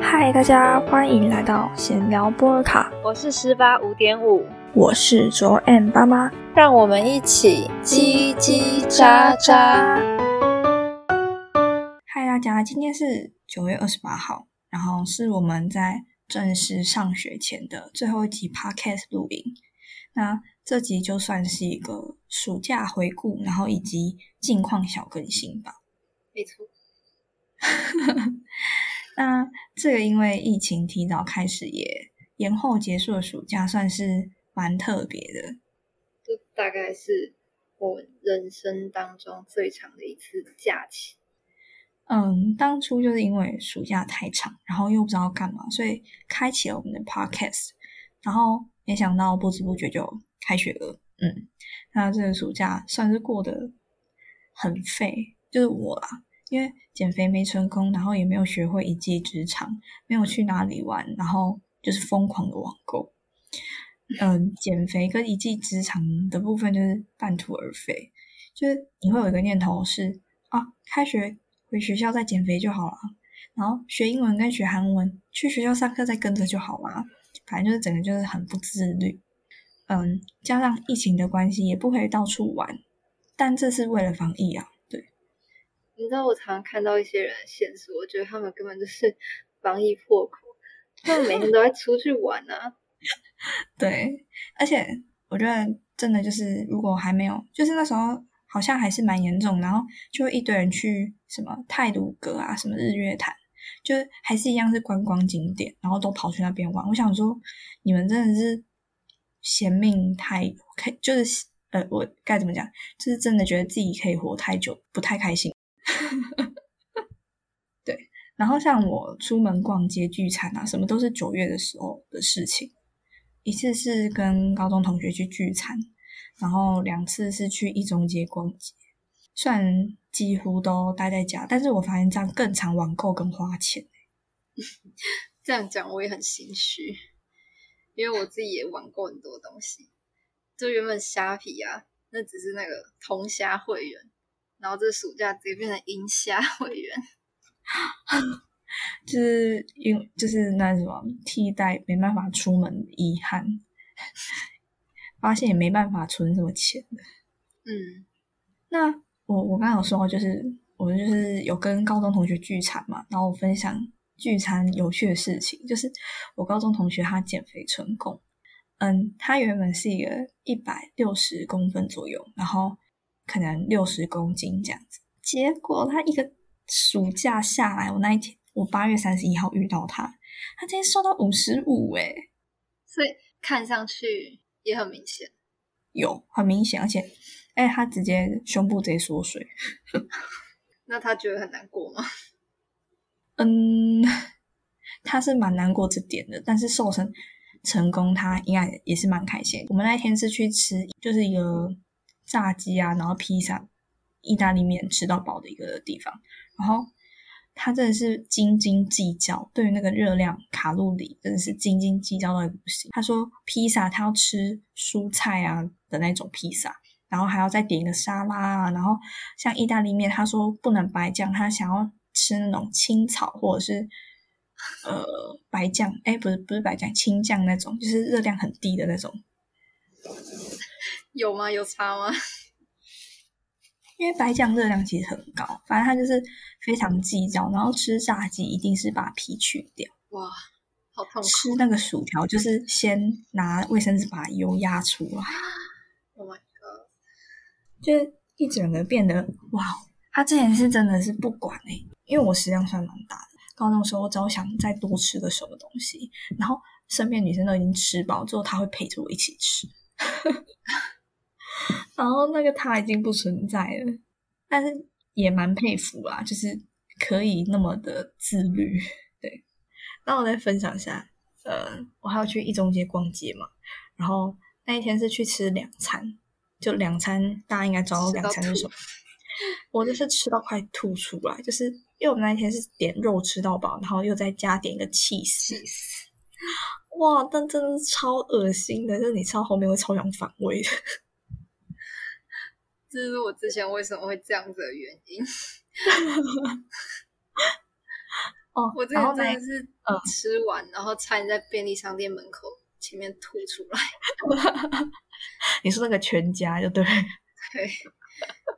嗨，大家欢迎来到闲聊波尔卡，我是十八五点五，我是卓 M 爸妈，让我们一起叽叽喳喳。嗨，大家，今天是九月二十八号，然后是我们在正式上学前的最后一集 Podcast 录音。那这集就算是一个暑假回顾，然后以及近况小更新吧。没错。那这个因为疫情提早开始，也延后结束的暑假，算是蛮特别的。这大概是我人生当中最长的一次假期。嗯，当初就是因为暑假太长，然后又不知道干嘛，所以开启了我们的 podcast。然后没想到不知不觉就开学了。嗯，那这个暑假算是过得很废，就是我啦。因为减肥没成功，然后也没有学会一技之长，没有去哪里玩，然后就是疯狂的网购。嗯，减肥跟一技之长的部分就是半途而废。就是你会有一个念头是啊，开学回学校再减肥就好了，然后学英文跟学韩文去学校上课再跟着就好了。反正就是整个就是很不自律。嗯，加上疫情的关系，也不可以到处玩。但这是为了防疫啊。你知道我常常看到一些人现实，我觉得他们根本就是 防疫破口，他们每天都在出去玩啊。对，而且我觉得真的就是，如果还没有，就是那时候好像还是蛮严重，然后就一堆人去什么泰鲁阁啊，什么日月潭，就还是一样是观光景点，然后都跑去那边玩。我想说，你们真的是嫌命太开，就是呃，我该怎么讲，就是真的觉得自己可以活太久，不太开心。对，然后像我出门逛街聚餐啊，什么都是九月的时候的事情。一次是跟高中同学去聚餐，然后两次是去一中街逛街。虽然几乎都待在家，但是我发现这样更常网购跟花钱。这样讲我也很心虚，因为我自己也网购很多东西。就原本虾皮啊，那只是那个同虾会员。然后这暑假直接变成银虾 会员，就是因就是那什么替代没办法出门遗憾，发现也没办法存什么钱嗯，那我我刚刚有说，就是我们就是有跟高中同学聚餐嘛，然后我分享聚餐有趣的事情，就是我高中同学他减肥成功，嗯，他原本是一个一百六十公分左右，然后。可能六十公斤这样子，结果他一个暑假下来，我那一天我八月三十一号遇到他，他今天瘦到五十五哎，所以看上去也很明显，有很明显，而且哎，他直接胸部直接缩水，那他觉得很难过吗？嗯，他是蛮难过这点的，但是瘦成成功，他应该也是蛮开心。我们那一天是去吃，就是一个。炸鸡啊，然后披萨、意大利面吃到饱的一个地方。然后他真的是斤斤计较，对于那个热量、卡路里真的是斤斤计较到不行。他说披萨他要吃蔬菜啊的那种披萨，然后还要再点一个沙拉啊。然后像意大利面，他说不能白酱，他想要吃那种青草或者是呃白酱。哎，不是不是白酱，青酱那种，就是热量很低的那种。有吗？有差吗？因为白酱热量其实很高，反正他就是非常计较，然后吃炸鸡一定是把皮去掉。哇，好痛！吃那个薯条就是先拿卫生纸把油压出来。Oh my god！就是一整个变得哇，他之前是真的是不管哎，因为我食量算蛮大的，高中时候只要想再多吃个什么东西，然后身边女生都已经吃饱之后，他会陪着我一起吃。然后那个他已经不存在了，但是也蛮佩服啦，就是可以那么的自律。对，那我再分享一下，呃，我还要去一中街逛街嘛，然后那一天是去吃两餐，就两餐大家应该知道两餐是什么，我就是吃到快吐出来，就是因为我们那一天是点肉吃到饱，然后又再加点一个 cheese，哇，但真的是超恶心的，就是你吃到后面会超想反胃的。这是我之前为什么会这样子的原因。哦，我之前真的是嗯吃完，然后差点在便利商店门口前面吐出来。你说那个全家就对。对，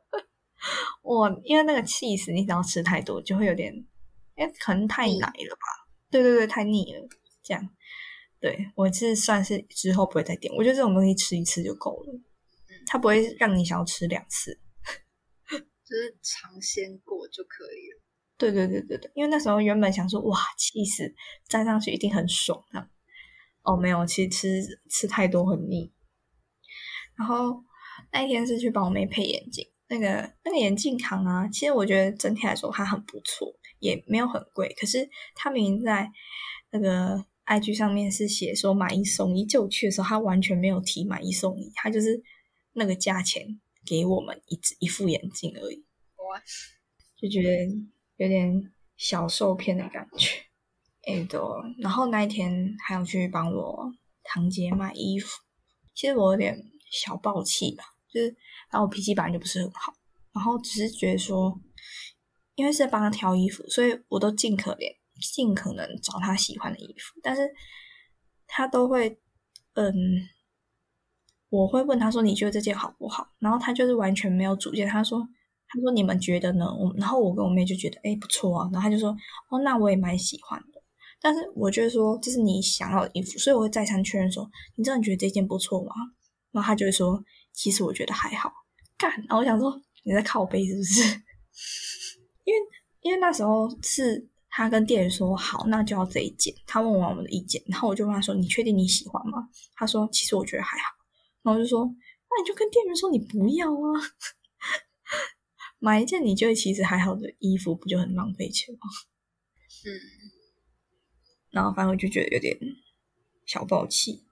我因为那个 cheese 你只要吃太多就会有点，哎，可能太奶了吧？对对对，太腻了，这样。对我是算是之后不会再点，我觉得这种东西吃一次就够了，它不会让你想要吃两次。就是尝鲜过就可以了。对对对对对，因为那时候原本想说哇，cheese 沾上去一定很爽啊。哦，没有，其实吃吃太多很腻。然后那一天是去帮我妹配眼镜，那个那个眼镜行啊，其实我觉得整体来说它很不错，也没有很贵。可是它明明在那个 IG 上面是写说买一送一，就我去的时候，它完全没有提买一送一，它就是那个价钱给我们一只一副眼镜而已。哇，就觉得有点小受骗的感觉。哎，对哦，然后那一天还有去帮我堂姐买衣服，其实我有点小暴气吧，就是然后我脾气本来就不是很好，然后只是觉得说，因为是在帮他挑衣服，所以我都尽可怜尽可能找她喜欢的衣服，但是她都会，嗯，我会问他说你觉得这件好不好，然后他就是完全没有主见，他说。他说：“你们觉得呢？”我然后我跟我妹就觉得，哎，不错啊。然后他就说：“哦，那我也蛮喜欢的。”但是我觉得说这是你想要的衣服，所以我会再三确认说：“你真的觉得这件不错吗？”然后他就会说：“其实我觉得还好。”干，然后我想说你在靠背是不是？因为因为那时候是他跟店员说好，那就要这一件。他问完我们的意见，然后我就问他说：“你确定你喜欢吗？”他说：“其实我觉得还好。”然后就说：“那你就跟店员说你不要啊。”买一件你觉得其实还好的衣服，不就很浪费钱吗？嗯，然后反正我就觉得有点小暴气。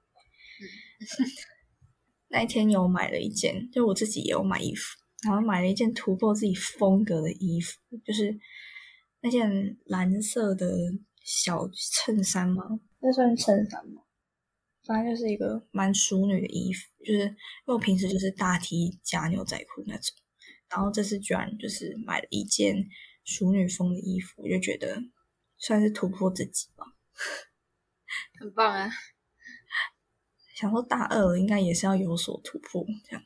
那一天有买了一件，就我自己也有买衣服，然后买了一件突破自己风格的衣服，就是那件蓝色的小衬衫吗？那算衬衫吗？反正就是一个蛮淑女的衣服，就是因为我平时就是大 T 加牛仔裤那种。然后这次居然就是买了一件淑女风的衣服，我就觉得算是突破自己吧，很棒啊！想说大二了应该也是要有所突破，这样，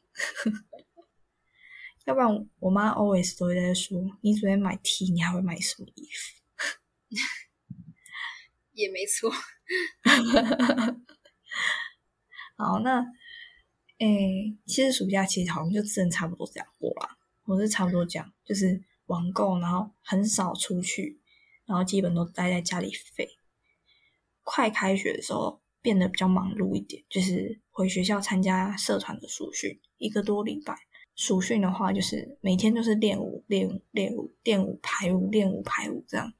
要不然我妈 always 都会在说，你昨天买 T，你还会买什么衣服？也没错。好，那诶，其实暑假其实好像就真的差不多这样过啦。我是差不多这样，就是网购，然后很少出去，然后基本都待在家里废。快开学的时候变得比较忙碌一点，就是回学校参加社团的暑训，一个多礼拜。暑训的话，就是每天都是练舞、练舞、练舞、练舞、排舞、练舞、排舞这样。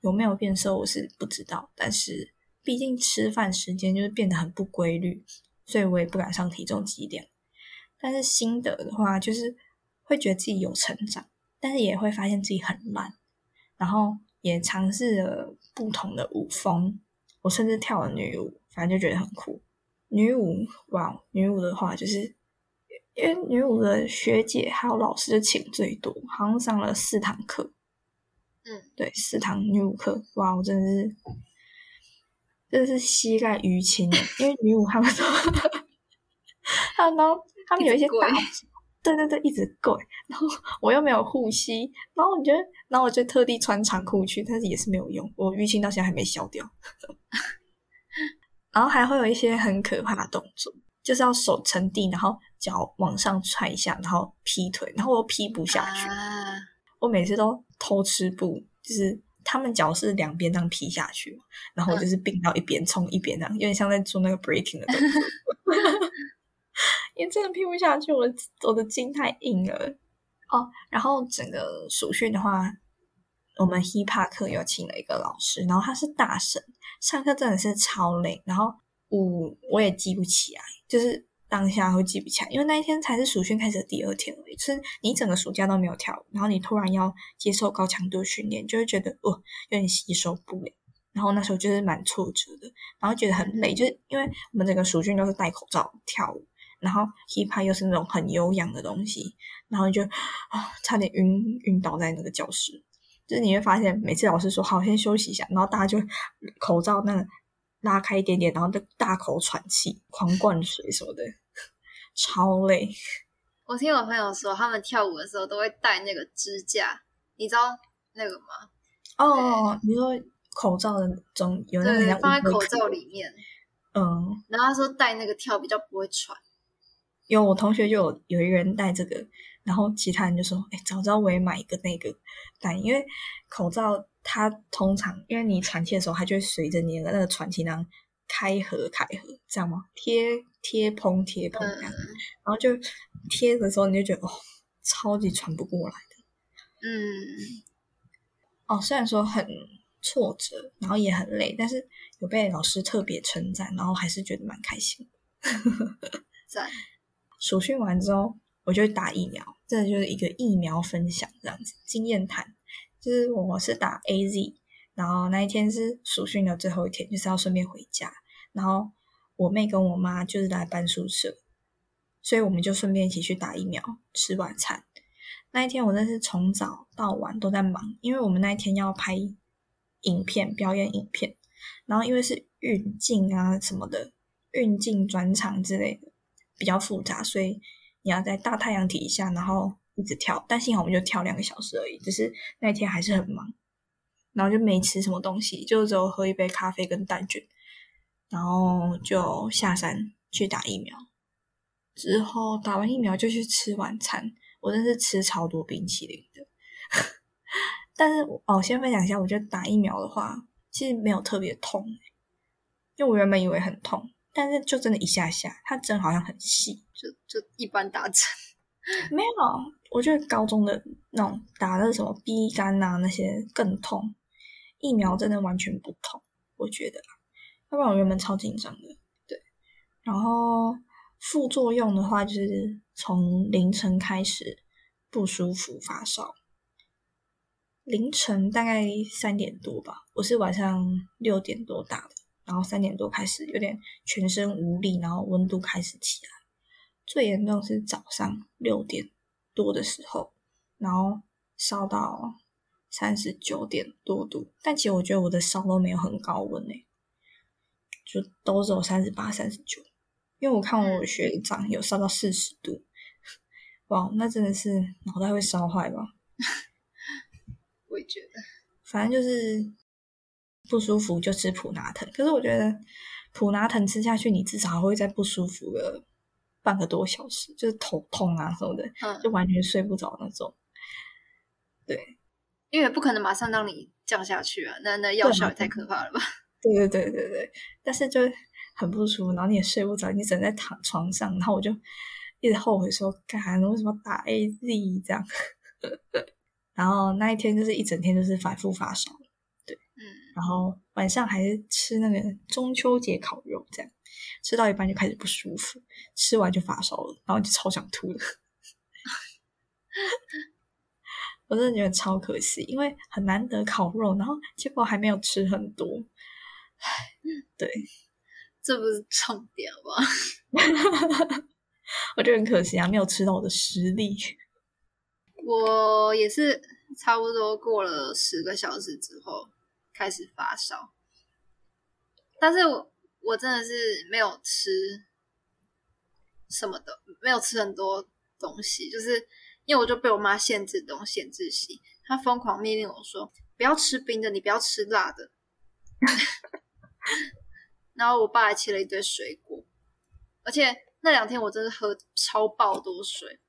有没有变瘦我是不知道，但是毕竟吃饭时间就是变得很不规律，所以我也不敢上体重机量。但是心得的话，就是。会觉得自己有成长，但是也会发现自己很烂，然后也尝试了不同的舞风，我甚至跳了女舞，反正就觉得很酷。女舞哇，女舞的话，就是因为女舞的学姐还有老师就请最多，好像上了四堂课。嗯，对，四堂女舞课，哇，我真的是，真的是膝盖淤青，因为女舞 他们都，他们都，他们有一些大。对对对，一直跪，然后我又没有护膝，然后我觉得，然后我就特地穿长裤去，但是也是没有用，我淤青到现在还没消掉。然后还会有一些很可怕的动作，就是要手撑地，然后脚往上踹一下，然后劈腿，然后我劈不下去。我每次都偷吃步，就是他们脚是两边这样劈下去，然后我就是并到一边冲一边这样，有点像在做那个 breaking 的动作。因为真的拼不下去，我我的筋太硬了哦。然后整个暑训的话，我们 hip hop 课有请了一个老师，然后他是大神，上课真的是超累。然后舞我也记不起来，就是当下会记不起来，因为那一天才是暑训开始的第二天而已，是你整个暑假都没有跳舞，然后你突然要接受高强度训练，就会觉得哦有点吸收不了。然后那时候就是蛮挫折的，然后觉得很累，就是因为我们整个暑训都是戴口罩跳舞。然后 hip hop 又是那种很有氧的东西，然后就啊差点晕晕倒在那个教室。就是你会发现，每次老师说好，先休息一下，然后大家就口罩那个拉开一点点，然后就大口喘气、狂灌水什么的，超累。我听我朋友说，他们跳舞的时候都会戴那个支架，你知道那个吗？哦，你说口罩的中有那个放在口罩里面，嗯，然后他说戴那个跳比较不会喘。有我同学就有有一个人戴这个，然后其他人就说：“哎，早知道我也买一个那个戴，因为口罩它通常因为你喘气的时候，它就会随着你的那个喘气囊开合开合，这样吗？贴贴蓬贴蓬这样，然后就贴的时候你就觉得哦，超级喘不过来的。嗯，哦，虽然说很挫折，然后也很累，但是有被老师特别称赞，然后还是觉得蛮开心。在。暑训完之后，我就打疫苗，这就是一个疫苗分享这样子经验谈。就是我是打 A Z，然后那一天是暑训的最后一天，就是要顺便回家。然后我妹跟我妈就是来搬宿舍，所以我们就顺便一起去打疫苗、吃晚餐。那一天我真是从早到晚都在忙，因为我们那一天要拍影片、表演影片，然后因为是运镜啊什么的，运镜转场之类的。比较复杂，所以你要在大太阳底下，然后一直跳。但幸好我们就跳两个小时而已，只是那天还是很忙，然后就没吃什么东西，就只有喝一杯咖啡跟蛋卷，然后就下山去打疫苗。之后打完疫苗就去吃晚餐，我真是吃超多冰淇淋的。但是哦，先分享一下，我觉得打疫苗的话，其实没有特别痛，因为我原本以为很痛。但是就真的一下下，它针好像很细，就就一般打针，没有。我觉得高中的那种打的什么 B 肝啊那些更痛，疫苗真的完全不痛，我觉得。要不然我原本超紧张的，对。然后副作用的话，就是从凌晨开始不舒服、发烧，凌晨大概三点多吧，我是晚上六点多打的。然后三点多开始有点全身无力，然后温度开始起来，最严重是早上六点多的时候，然后烧到三十九点多度。但其实我觉得我的烧都没有很高温诶，就都只有三十八、三十九。因为我看我学长有烧到四十度，哇，那真的是脑袋会烧坏吧？我也觉得，反正就是。不舒服就吃普拿疼，可是我觉得普拿疼吃下去，你至少会在不舒服个半个多小时，就是头痛啊什么的，就完全睡不着那种。对，因为不可能马上让你降下去啊，那那药效也太可怕了吧？对对对对对，但是就很不舒服，然后你也睡不着，你只能在躺床上，然后我就一直后悔说，干为什么打 A Z 这样？然后那一天就是一整天就是反复发烧对。然后晚上还是吃那个中秋节烤肉，这样吃到一半就开始不舒服，吃完就发烧了，然后就超想吐的。我真的觉得超可惜，因为很难得烤肉，然后结果还没有吃很多。唉，对，这不是重点吗？我觉得很可惜啊，没有吃到我的实力。我也是差不多过了十个小时之后。开始发烧，但是我我真的是没有吃什么的，没有吃很多东西，就是因为我就被我妈限制东限制西，她疯狂命令我说不要吃冰的，你不要吃辣的。然后我爸还切了一堆水果，而且那两天我真是喝超爆多水，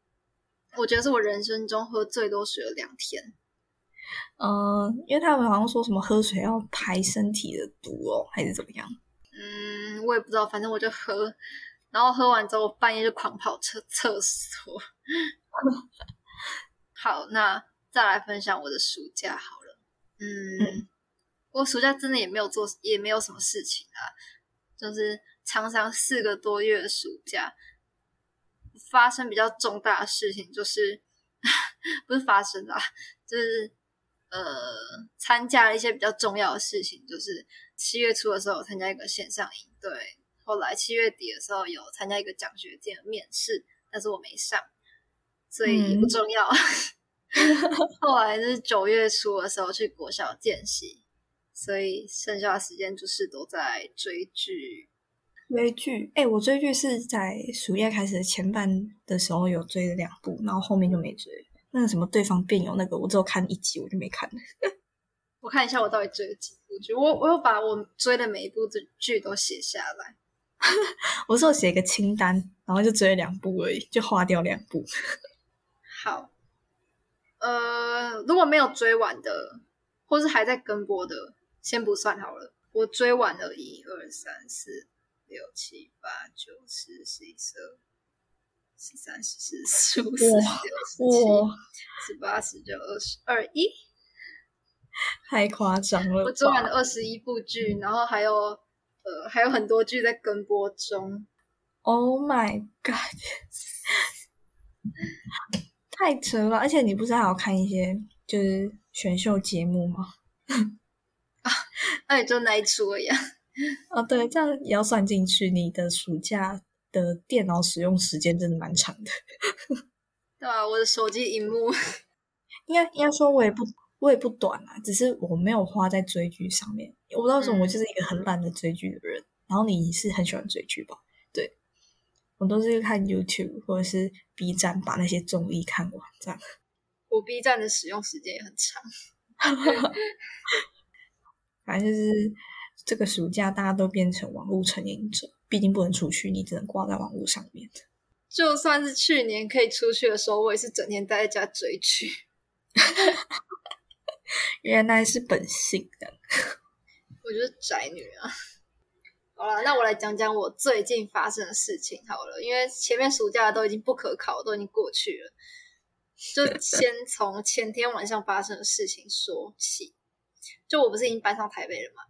我觉得是我人生中喝最多水的两天。嗯，因为他们好像说什么喝水要排身体的毒哦，还是怎么样？嗯，我也不知道，反正我就喝，然后喝完之后半夜就狂跑厕厕所。好，那再来分享我的暑假好了。嗯，我暑假真的也没有做，也没有什么事情啊，就是长长四个多月的暑假，发生比较重大的事情就是 不是发生啦，就是。呃，参加了一些比较重要的事情，就是七月初的时候参加一个线上营，对，后来七月底的时候有参加一个奖学金的面试，但是我没上，所以不重要。后来是九月初的时候去国小见习，所以剩下的时间就是都在追剧。追剧，哎、我追剧是在暑假开始的前半的时候有追了两部，然后后面就没追。那个什么对方辩友那个，我只有看一集，我就没看了。我看一下我到底追了几部剧，我我有把我追的每一部的剧都写下来。我是有写一个清单，然后就追了两部而已，就划掉两部。好，呃，如果没有追完的，或是还在跟播的，先不算好了。我追完了一二三四六七八九十十一十二十三十四十五十六十七哇，十八十九二十二一，太夸张了！我追完了二十一部剧，然后还有呃还有很多剧在跟播中。Oh my god！太扯了，而且你不是还有看一些就是选秀节目吗？啊那也就那一出而已、啊。哦，对，这样也要算进去。你的暑假的电脑使用时间真的蛮长的。对啊，我的手机荧幕，应该应该说，我也不我也不短啊，只是我没有花在追剧上面。我不知道为什么，我就是一个很懒的追剧的人。然后你是很喜欢追剧吧？对，我都是看 YouTube 或者是 B 站把那些综艺看完，这样。我 B 站的使用时间也很长。反正就是这个暑假大家都变成网络成瘾者，毕竟不能出去，你只能挂在网络上面。就算是去年可以出去的时候，我也是整天待在家追剧。原来是本性的。我就是宅女啊。好了，那我来讲讲我最近发生的事情好了，因为前面暑假都已经不可考，都已经过去了，就先从前天晚上发生的事情说起。就我不是已经搬上台北了嘛，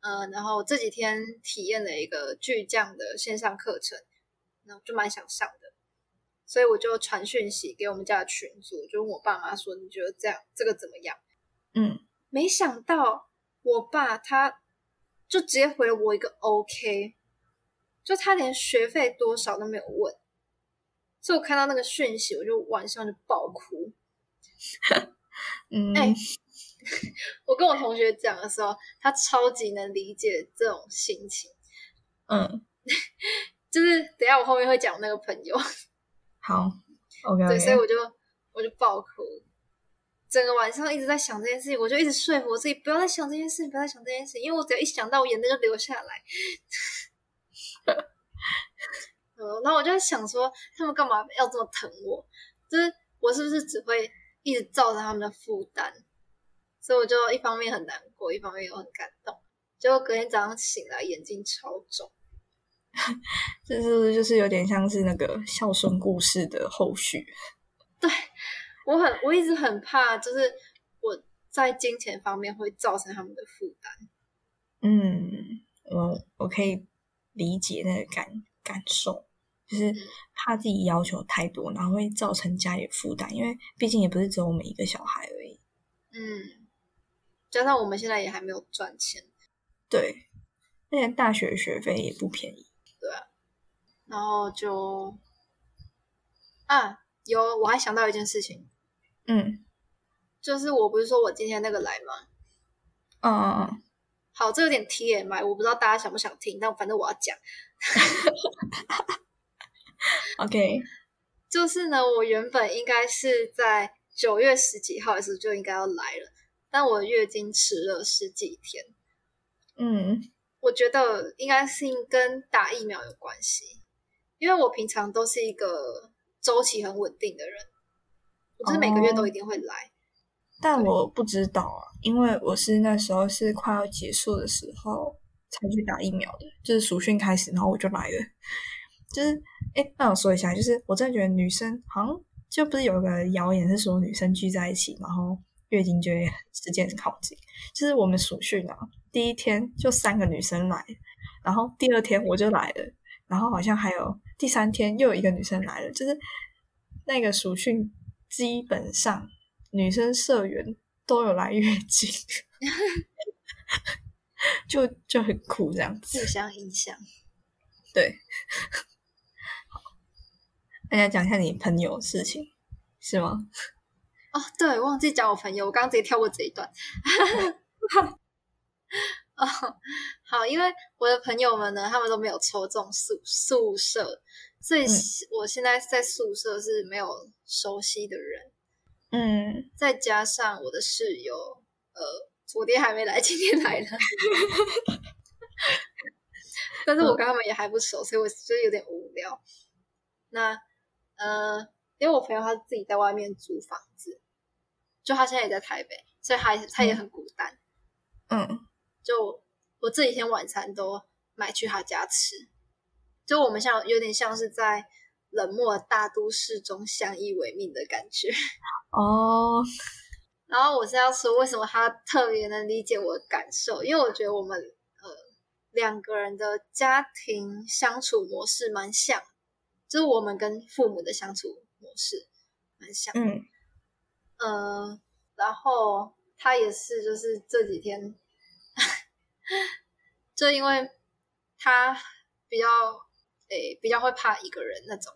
嗯、然后这几天体验了一个巨匠的线上课程，然后就蛮想上的，所以我就传讯息给我们家的群组，就问我爸妈说，你觉得这样这个怎么样？嗯，没想到我爸他就直接回了我一个 OK，就他连学费多少都没有问，所以我看到那个讯息，我就晚上就爆哭。嗯，哎 我跟我同学讲的时候，他超级能理解这种心情，嗯，就是等下我后面会讲那个朋友，好，OK，, 对，所以我就我就爆哭，整个晚上一直在想这件事情，我就一直说服我自己不要再想这件事情，不要再想这件事情，因为我只要一想到，我眼泪就流下来。嗯，然后我就在想说，他们干嘛要这么疼我？就是我是不是只会一直造成他们的负担？所以我就一方面很难过，一方面又很感动。结果隔天早上醒来，眼睛超肿。这是不是就是有点像是那个孝顺故事的后续？对我很我一直很怕，就是我在金钱方面会造成他们的负担。嗯，我我可以理解那个感感受，就是怕自己要求太多，然后会造成家里的负担，因为毕竟也不是只有我们一个小孩而已。嗯，加上我们现在也还没有赚钱，对，而且大学学费也不便宜。对、啊然后就啊，有我还想到一件事情，嗯就是我不是说我今天那个来吗？嗯嗯嗯，好，这有点 TMI，我不知道大家想不想听，但反正我要讲。OK，就是呢，我原本应该是在九月十几号的时候就应该要来了，但我月经迟了十几天。嗯我觉得应该是跟打疫苗有关系，因为我平常都是一个周期很稳定的人，我就是每个月都一定会来。但我不知道啊，因为我是那时候是快要结束的时候才去打疫苗的，就是暑训开始，然后我就来了。就是，哎，那我说一下，就是我真的觉得女生好像就不是有个谣言是说女生聚在一起，然后月经就会时间很靠近。就是我们暑训啊，第一天就三个女生来，然后第二天我就来了，然后好像还有第三天又有一个女生来了，就是那个暑训基本上女生社员都有来月经，就就很酷这样子。互相影响。对，好，大家讲一下你朋友的事情是吗？哦，对，忘记讲我朋友，我刚刚直接跳过这一段。哦，好，因为我的朋友们呢，他们都没有抽中宿宿舍，所以我现在在宿舍是没有熟悉的人。嗯，再加上我的室友，呃，昨天还没来，今天来了。但是我跟他们也还不熟，所以我觉得有点无聊。那，呃，因为我朋友他自己在外面租房子，就他现在也在台北，所以他他也很孤单。嗯。就我这几天晚餐都买去他家吃，就我们像有点像是在冷漠大都市中相依为命的感觉 哦。然后我是要说，为什么他特别能理解我的感受？因为我觉得我们呃两个人的家庭相处模式蛮像，就是我们跟父母的相处模式蛮像。嗯，呃，然后他也是，就是这几天。就因为他比较诶比较会怕一个人那种，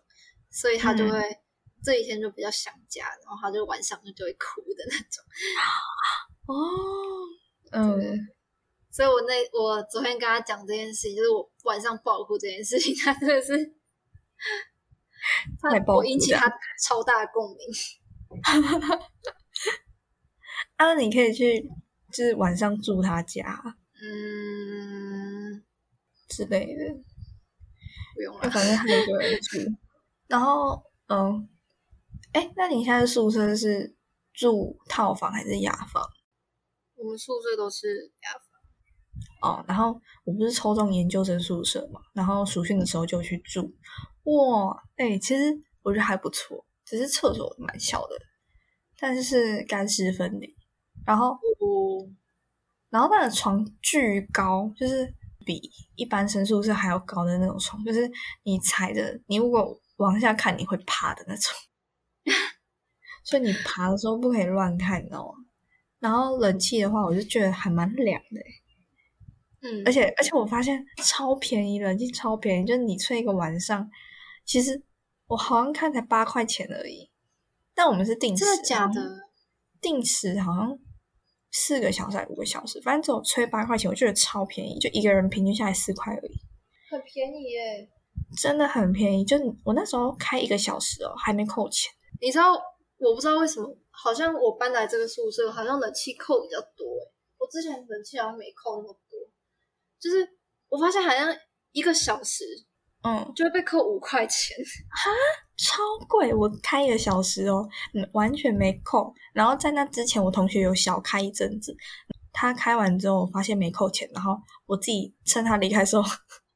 所以他就会这几天就比较想家，然后他就晚上就就会哭的那种。哦，嗯，所以我那我昨天跟他讲这件事情，就是我晚上爆哭这件事情，他真的是太我引起他超大的共鸣。啊，你可以去。就是晚上住他家，嗯之类的，不用了，反正他一个人住。然后，嗯，哎，那你现在宿舍是住套房还是雅房？我们宿舍都是雅房。哦，然后我不是抽中研究生宿舍嘛，然后暑训的时候就去住。哇，哎，其实我觉得还不错，只是厕所蛮小的，但是是干湿分离。然后，然后那个床巨高，就是比一般生宿舍还要高的那种床，就是你踩着，你如果往下看，你会趴的那种。所以你爬的时候不可以乱看，你知道吗？然后冷气的话，我就觉得还蛮凉的。嗯，而且而且我发现超便宜，冷气超便宜，就是你吹一个晚上，其实我好像看才八块钱而已。但我们是定时，真的假的？定时好像。四个小时还五个小时，反正只有吹八块钱，我觉得超便宜，就一个人平均下来四块而已，很便宜耶，真的很便宜。就我那时候开一个小时哦，还没扣钱。你知道我不知道为什么，好像我搬来这个宿舍，好像冷气扣比较多我之前冷气好像没扣那么多，就是我发现好像一个小时。嗯，就会被扣五块钱，哈，超贵！我开一个小时哦，完全没扣。然后在那之前，我同学有小开一阵子，他开完之后我发现没扣钱，然后我自己趁他离开的时候，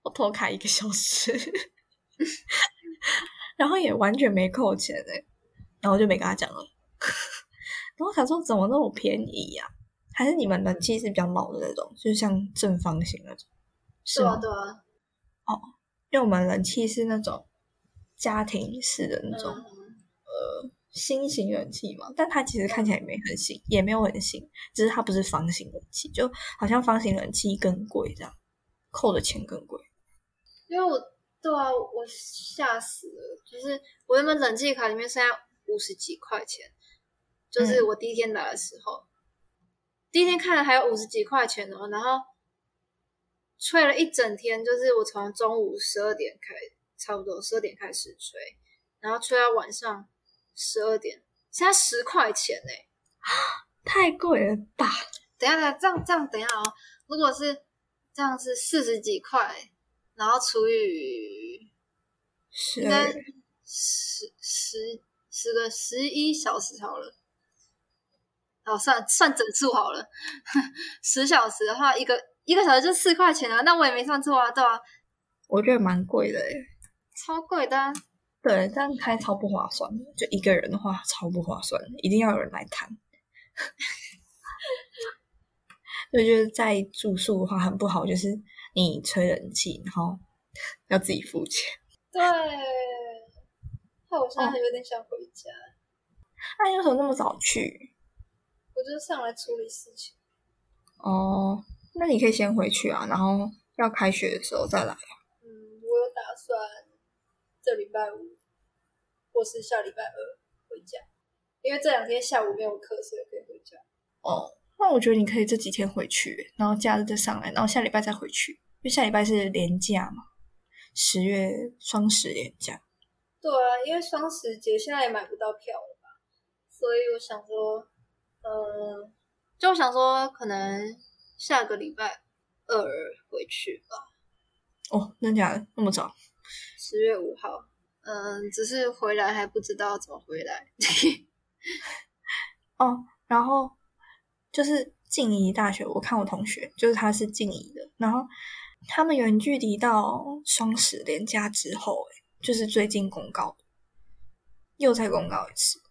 我偷开一个小时，然后也完全没扣钱哎，然后就没跟他讲了。然后他说怎么那么便宜呀？还是你们冷气是比较老的那种，就是像正方形那种，是吗？对啊，哦。因为我们冷气是那种家庭式的那种呃新型冷气嘛，但它其实看起来也没很新，也没有很新，只是它不是方形冷气，就好像方形冷气更贵这样，扣的钱更贵。因为我对啊，我吓死了，就是我原本冷气卡里面剩下五十几块钱，就是我第一天来的时候，第一天看了还有五十几块钱哦，然后。吹了一整天，就是我从中午十二点开，差不多十二点开始吹，然后吹到晚上十二点，现在十块钱呢，太贵了吧？等下，等下，这样这样，等下哦。如果是这样是四十几块，然后除以应该十十十个十一小时好了，哦，算算整数好了，十小时的话一个。一个小时就四块钱啊，那我也没算错啊，对吧？我觉得蛮贵的诶超贵的。对，这样开超不划算的，就一个人的话超不划算，一定要有人来谈。就觉得在住宿的话很不好，就是你吹冷气，然后要自己付钱。对，害我现在有点想回家。那你为什么那么早去？我就上来处理事情。哦。那你可以先回去啊，然后要开学的时候再来。嗯，我有打算这礼拜五或是下礼拜二回家，因为这两天下午没有课，所以可以回家。哦，那我觉得你可以这几天回去，然后假日再上来，然后下礼拜再回去，因为下礼拜是连假嘛，十月双十连假。对啊，因为双十节现在也买不到票了吧，所以我想说，呃，就想说可能下个礼拜二回去吧。哦，真假的那么早？十月五号，嗯，只是回来还不知道怎么回来。哦，然后就是静宜大学，我看我同学，就是他是静宜的，然后他们远距离到双十连假之后，哎，就是最近公告，又再公告一次，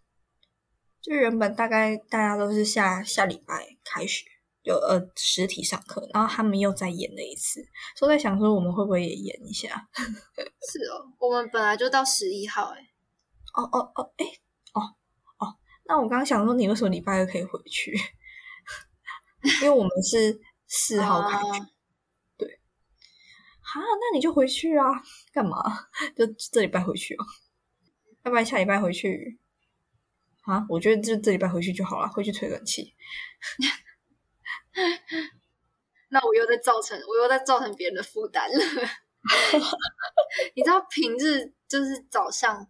就原本大概大家都是下下礼拜开学。有呃实体上课，然后他们又再演了一次，所以在想说我们会不会也演一下？是哦，我们本来就到十一号哎。哦哦哦，哎，哦哦，那我刚刚想说你为什么礼拜二可以回去？因为我们是四号开学，对。哈，那你就回去啊？干嘛？就这礼拜回去哦？要不然下礼拜回去？啊，我觉得就这礼拜回去就好了，回去吹冷气。那我又在造成，我又在造成别人的负担了。你知道平日就是早上，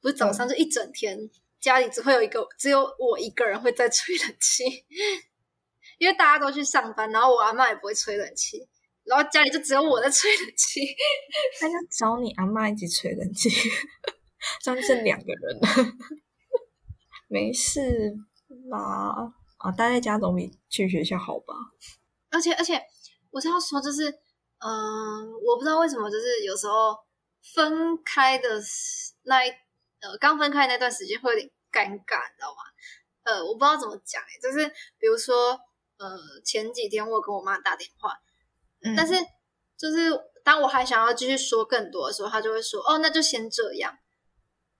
不是早上就一整天，家里只会有一个，只有我一个人会在吹冷气，因为大家都去上班，然后我阿妈也不会吹冷气，然后家里就只有我在吹冷气。那就找你阿妈一起吹冷气，这样剩两个人，没事啦。啊，待在家总比去学校好吧？而且而且，我是要说，就是，嗯，我不知道为什么，就是有时候分开的那一呃，刚分开那段时间会有点尴尬，你知道吗？呃，我不知道怎么讲，哎，就是比如说，呃，前几天我跟我妈打电话，但是就是当我还想要继续说更多的时候，她就会说，哦，那就先这样，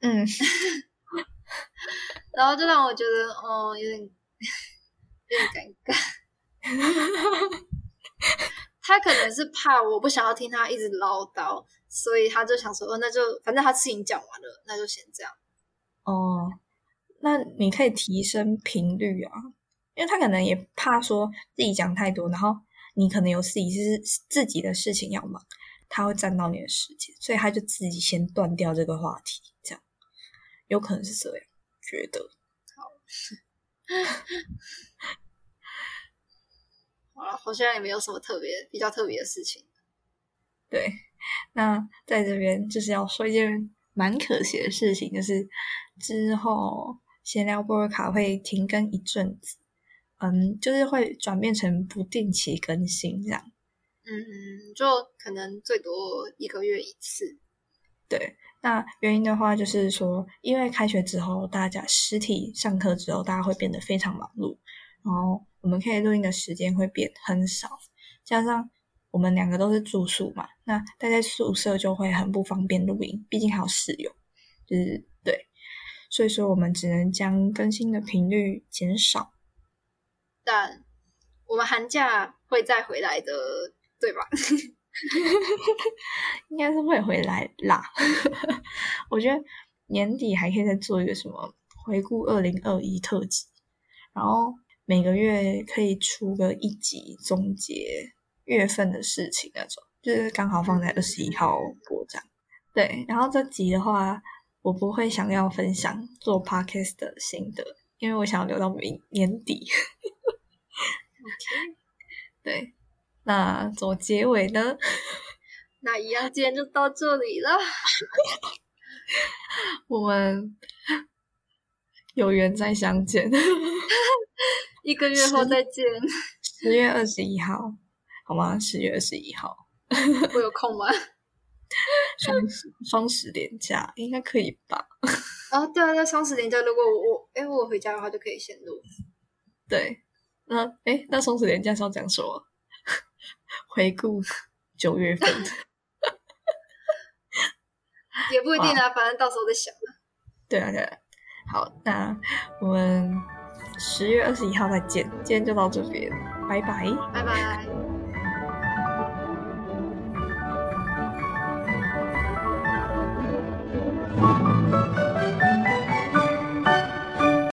嗯，然后就让我觉得，哦，有点。有点尴尬，他可能是怕我不想要听他一直唠叨，所以他就想说，哦，那就反正他事情讲完了，那就先这样。哦，那你可以提升频率啊，因为他可能也怕说自己讲太多，然后你可能有自己是自己的事情要忙，他会占到你的时间，所以他就自己先断掉这个话题，这样有可能是这样觉得。好。啊，好像也没有什么特别、比较特别的事情。对，那在这边就是要说一件蛮可惜的事情，就是之后闲聊波尔卡会停更一阵子，嗯，就是会转变成不定期更新这样。嗯，就可能最多一个月一次。对。那原因的话，就是说，因为开学之后，大家实体上课之后，大家会变得非常忙碌，然后我们可以录音的时间会变很少，加上我们两个都是住宿嘛，那待在宿舍就会很不方便录音，毕竟还有室友，就是对，所以说我们只能将更新的频率减少，但我们寒假会再回来的，对吧？应该是会回来啦。我觉得年底还可以再做一个什么回顾二零二一特辑，然后每个月可以出个一集总结月份的事情那种，就是刚好放在二十一号播这样。对，然后这集的话，我不会想要分享做 podcast 的心得，因为我想要留到明年底。那做结尾呢？那一样，今天就到这里了。我们有缘再相见，一个月后再见。十月二十一号，好吗？十月二十一号，我有空吗？双十双十连假应该可以吧？哦，对啊，那双十连假，如果我我哎我回家的话，就可以先录。对，那哎，那双十连假是要讲什么？回顾九月份，也不一定啊，反正到时候再想对啊，对啊。好，那我们十月二十一号再见，今天就到这边，拜拜，拜拜。